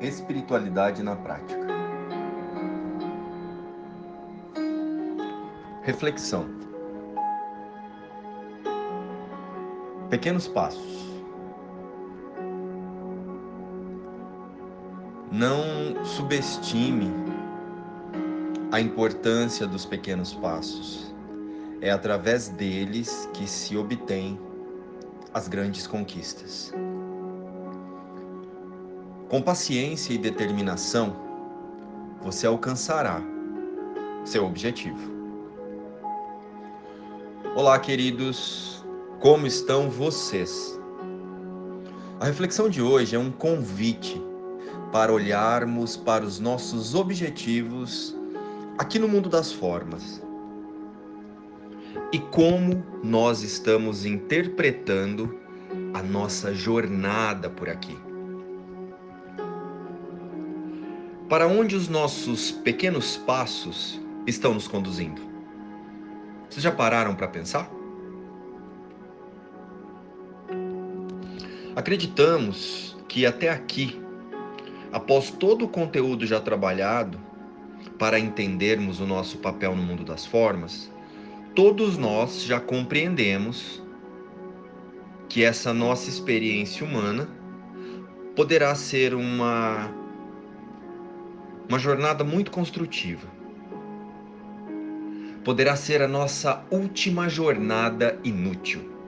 Espiritualidade na prática. Reflexão. Pequenos passos. Não subestime a importância dos pequenos passos. É através deles que se obtém as grandes conquistas. Com paciência e determinação, você alcançará seu objetivo. Olá, queridos, como estão vocês? A reflexão de hoje é um convite para olharmos para os nossos objetivos aqui no mundo das formas e como nós estamos interpretando a nossa jornada por aqui. Para onde os nossos pequenos passos estão nos conduzindo? Vocês já pararam para pensar? Acreditamos que até aqui, após todo o conteúdo já trabalhado, para entendermos o nosso papel no mundo das formas, todos nós já compreendemos que essa nossa experiência humana poderá ser uma uma jornada muito construtiva. Poderá ser a nossa última jornada inútil.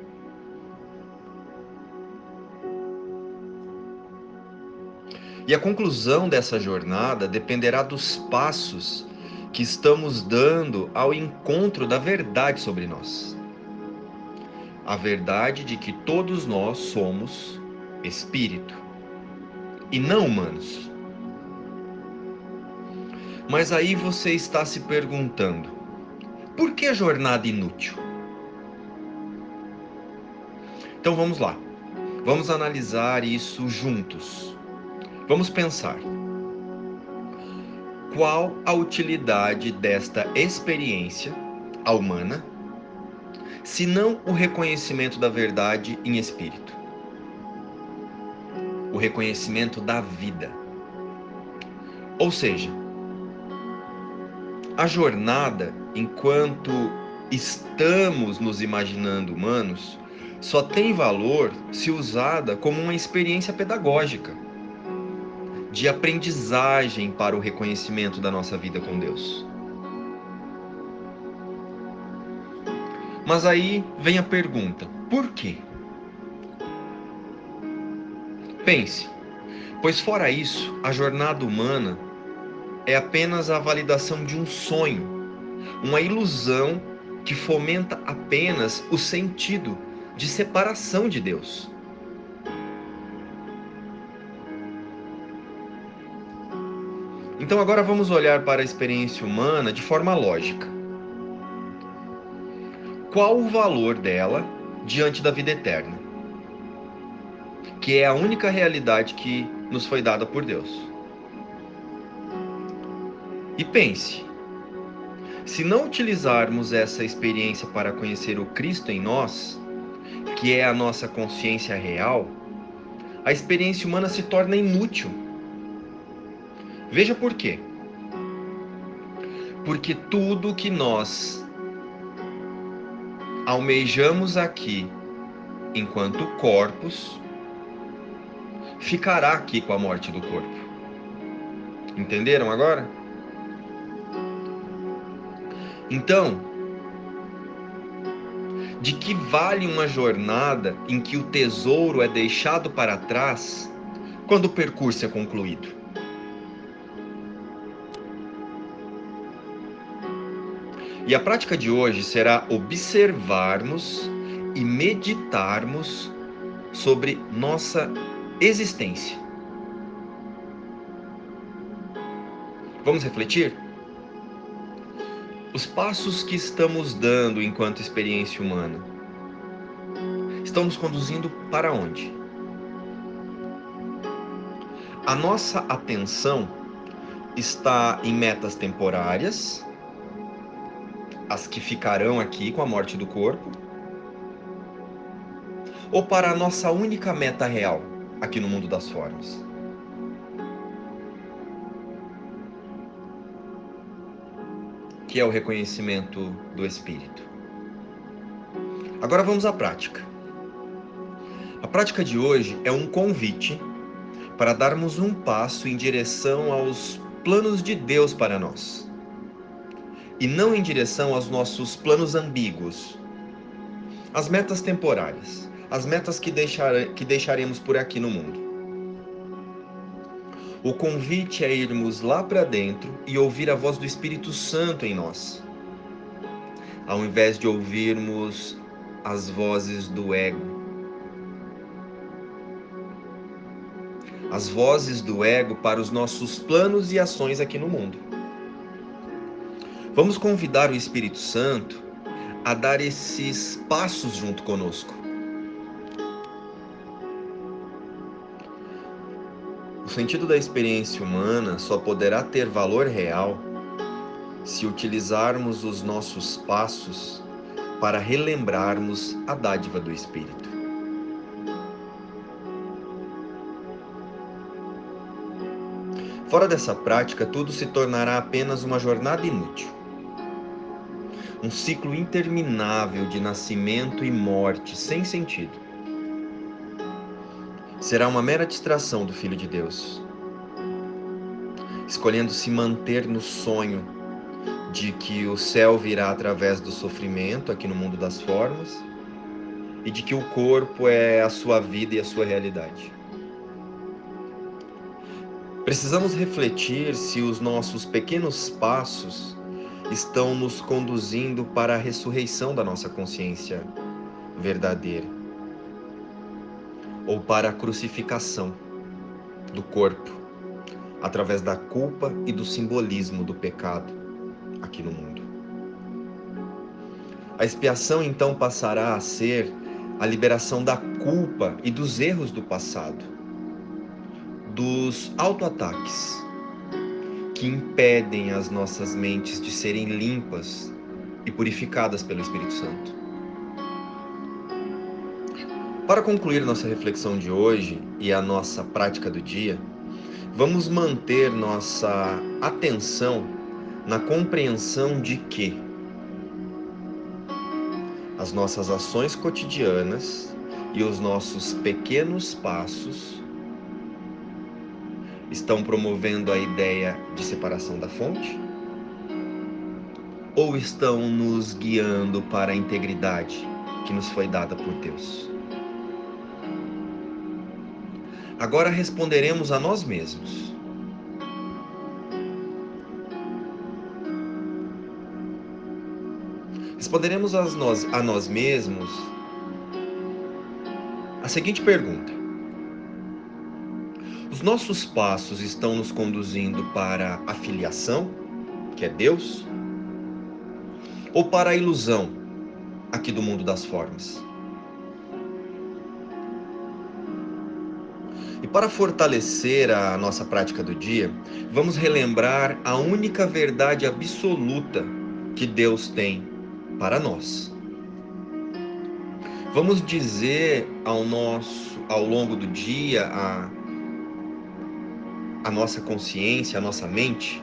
E a conclusão dessa jornada dependerá dos passos que estamos dando ao encontro da verdade sobre nós. A verdade de que todos nós somos espírito e não humanos. Mas aí você está se perguntando: por que jornada inútil? Então vamos lá. Vamos analisar isso juntos. Vamos pensar. Qual a utilidade desta experiência a humana, se não o reconhecimento da verdade em espírito? O reconhecimento da vida. Ou seja, a jornada, enquanto estamos nos imaginando humanos, só tem valor se usada como uma experiência pedagógica, de aprendizagem para o reconhecimento da nossa vida com Deus. Mas aí vem a pergunta: por quê? Pense, pois fora isso, a jornada humana é apenas a validação de um sonho, uma ilusão que fomenta apenas o sentido de separação de Deus. Então agora vamos olhar para a experiência humana de forma lógica. Qual o valor dela diante da vida eterna? Que é a única realidade que nos foi dada por Deus. E pense: se não utilizarmos essa experiência para conhecer o Cristo em nós, que é a nossa consciência real, a experiência humana se torna inútil. Veja por quê. Porque tudo que nós almejamos aqui enquanto corpos ficará aqui com a morte do corpo. Entenderam agora? Então, de que vale uma jornada em que o tesouro é deixado para trás quando o percurso é concluído? E a prática de hoje será observarmos e meditarmos sobre nossa existência. Vamos refletir? Os passos que estamos dando enquanto experiência humana estão nos conduzindo para onde? A nossa atenção está em metas temporárias, as que ficarão aqui com a morte do corpo, ou para a nossa única meta real aqui no mundo das formas? Que é o reconhecimento do Espírito. Agora vamos à prática. A prática de hoje é um convite para darmos um passo em direção aos planos de Deus para nós e não em direção aos nossos planos ambíguos, as metas temporárias, as metas que, deixar, que deixaremos por aqui no mundo. O convite é irmos lá para dentro e ouvir a voz do Espírito Santo em nós, ao invés de ouvirmos as vozes do ego. As vozes do ego para os nossos planos e ações aqui no mundo. Vamos convidar o Espírito Santo a dar esses passos junto conosco O sentido da experiência humana só poderá ter valor real se utilizarmos os nossos passos para relembrarmos a dádiva do Espírito. Fora dessa prática, tudo se tornará apenas uma jornada inútil. Um ciclo interminável de nascimento e morte sem sentido será uma mera distração do Filho de Deus, escolhendo se manter no sonho de que o céu virá através do sofrimento aqui no mundo das formas e de que o corpo é a sua vida e a sua realidade. Precisamos refletir se os nossos pequenos passos estão nos conduzindo para a ressurreição da nossa consciência verdadeira ou para a crucificação do corpo, através da culpa e do simbolismo do pecado aqui no mundo. A expiação então passará a ser a liberação da culpa e dos erros do passado, dos autoataques que impedem as nossas mentes de serem limpas e purificadas pelo Espírito Santo. Para concluir nossa reflexão de hoje e a nossa prática do dia, vamos manter nossa atenção na compreensão de que as nossas ações cotidianas e os nossos pequenos passos estão promovendo a ideia de separação da fonte? Ou estão nos guiando para a integridade que nos foi dada por Deus? Agora responderemos a nós mesmos. Responderemos a nós, a nós mesmos a seguinte pergunta: Os nossos passos estão nos conduzindo para a filiação, que é Deus, ou para a ilusão aqui do mundo das formas? Para fortalecer a nossa prática do dia, vamos relembrar a única verdade absoluta que Deus tem para nós. Vamos dizer ao nosso ao longo do dia a a nossa consciência, a nossa mente,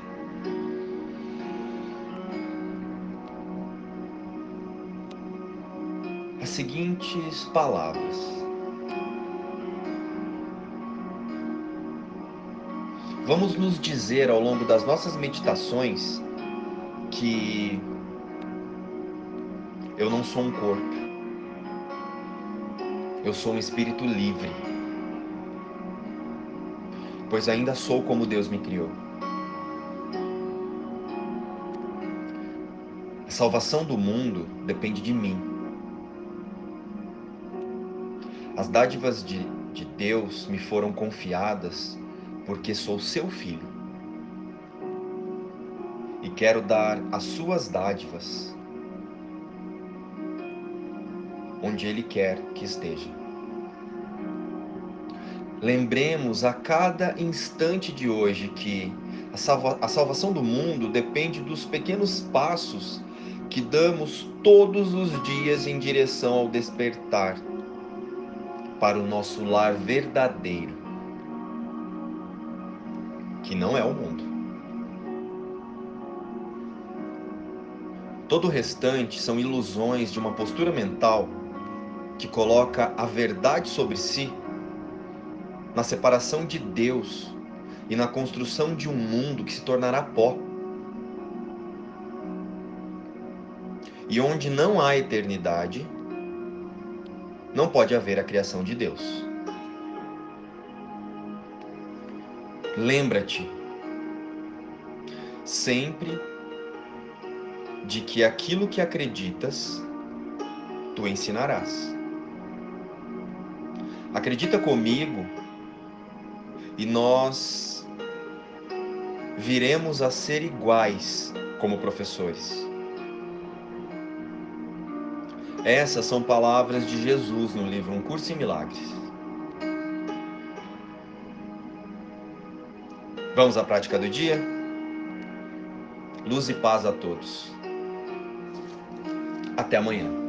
as seguintes palavras: Vamos nos dizer ao longo das nossas meditações que eu não sou um corpo, eu sou um espírito livre, pois ainda sou como Deus me criou. A salvação do mundo depende de mim. As dádivas de, de Deus me foram confiadas porque sou seu filho e quero dar as suas dádivas onde Ele quer que esteja. Lembremos a cada instante de hoje que a, salva a salvação do mundo depende dos pequenos passos que damos todos os dias em direção ao despertar para o nosso lar verdadeiro que não é o mundo. Todo o restante são ilusões de uma postura mental que coloca a verdade sobre si na separação de Deus e na construção de um mundo que se tornará pó. E onde não há eternidade, não pode haver a criação de Deus. Lembra-te sempre de que aquilo que acreditas, tu ensinarás. Acredita comigo e nós viremos a ser iguais como professores. Essas são palavras de Jesus no livro Um Curso em Milagres. Vamos à prática do dia? Luz e paz a todos. Até amanhã.